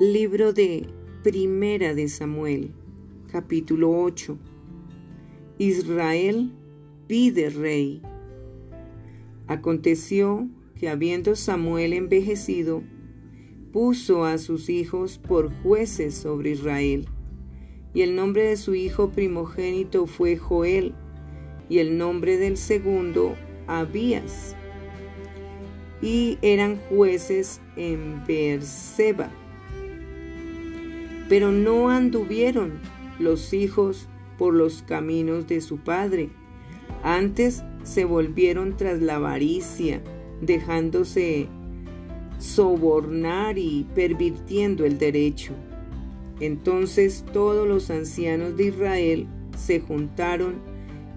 Libro de Primera de Samuel, capítulo 8. Israel pide rey. Aconteció que habiendo Samuel envejecido, puso a sus hijos por jueces sobre Israel. Y el nombre de su hijo primogénito fue Joel, y el nombre del segundo Abías. Y eran jueces en Beerseba pero no anduvieron los hijos por los caminos de su padre. Antes se volvieron tras la avaricia, dejándose sobornar y pervirtiendo el derecho. Entonces todos los ancianos de Israel se juntaron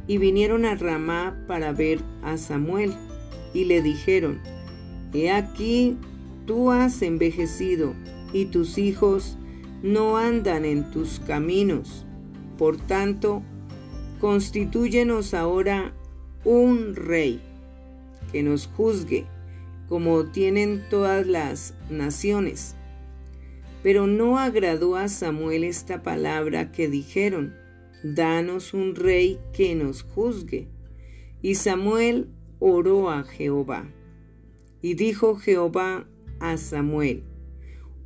y vinieron a Ramá para ver a Samuel y le dijeron, He aquí, tú has envejecido y tus hijos no andan en tus caminos. Por tanto, constitúyenos ahora un rey que nos juzgue, como tienen todas las naciones. Pero no agradó a Samuel esta palabra que dijeron, danos un rey que nos juzgue. Y Samuel oró a Jehová. Y dijo Jehová a Samuel,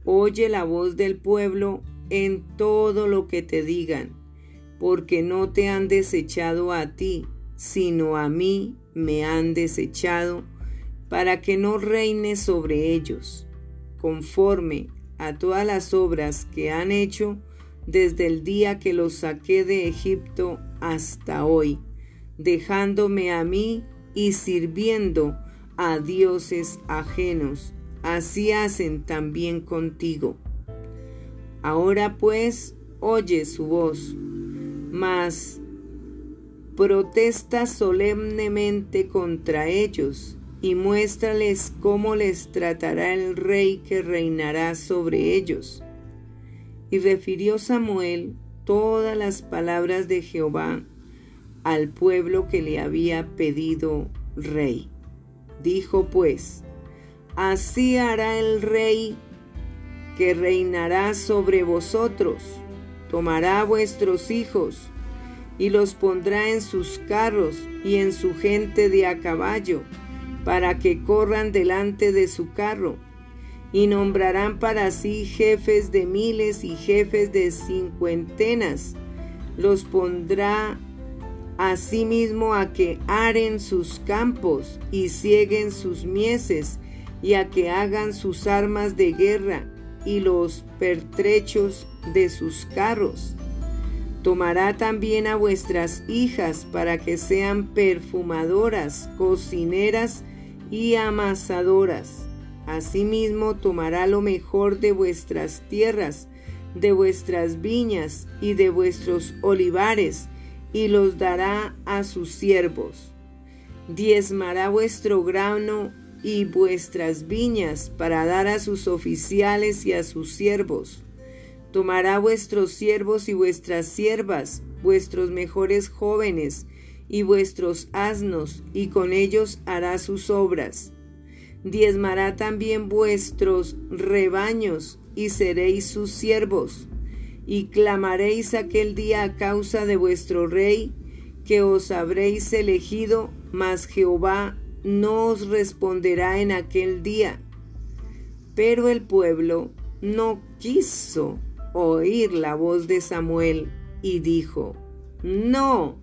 Oye la voz del pueblo en todo lo que te digan, porque no te han desechado a ti, sino a mí me han desechado, para que no reine sobre ellos, conforme a todas las obras que han hecho desde el día que los saqué de Egipto hasta hoy, dejándome a mí y sirviendo a dioses ajenos así hacen también contigo. Ahora pues oye su voz, mas protesta solemnemente contra ellos y muéstrales cómo les tratará el rey que reinará sobre ellos. Y refirió Samuel todas las palabras de Jehová al pueblo que le había pedido rey. Dijo pues, Así hará el rey que reinará sobre vosotros. Tomará vuestros hijos y los pondrá en sus carros y en su gente de a caballo, para que corran delante de su carro. Y nombrarán para sí jefes de miles y jefes de cincuentenas. Los pondrá asimismo a que aren sus campos y cieguen sus mieses y a que hagan sus armas de guerra y los pertrechos de sus carros. Tomará también a vuestras hijas para que sean perfumadoras, cocineras y amasadoras. Asimismo tomará lo mejor de vuestras tierras, de vuestras viñas y de vuestros olivares, y los dará a sus siervos. Diezmará vuestro grano y vuestras viñas para dar a sus oficiales y a sus siervos. Tomará vuestros siervos y vuestras siervas, vuestros mejores jóvenes y vuestros asnos, y con ellos hará sus obras. Diezmará también vuestros rebaños, y seréis sus siervos. Y clamaréis aquel día a causa de vuestro rey, que os habréis elegido, mas Jehová no os responderá en aquel día. Pero el pueblo no quiso oír la voz de Samuel y dijo, no,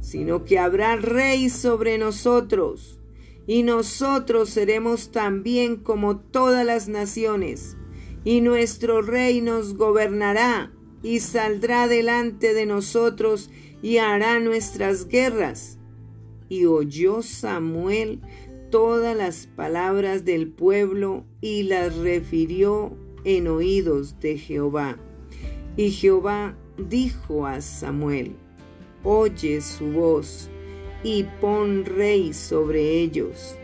sino que habrá rey sobre nosotros, y nosotros seremos también como todas las naciones, y nuestro rey nos gobernará, y saldrá delante de nosotros, y hará nuestras guerras y oyó Samuel todas las palabras del pueblo y las refirió en oídos de Jehová. Y Jehová dijo a Samuel, Oye su voz y pon rey sobre ellos.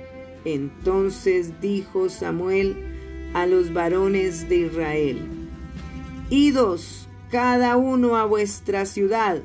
Entonces dijo Samuel a los varones de Israel, Idos cada uno a vuestra ciudad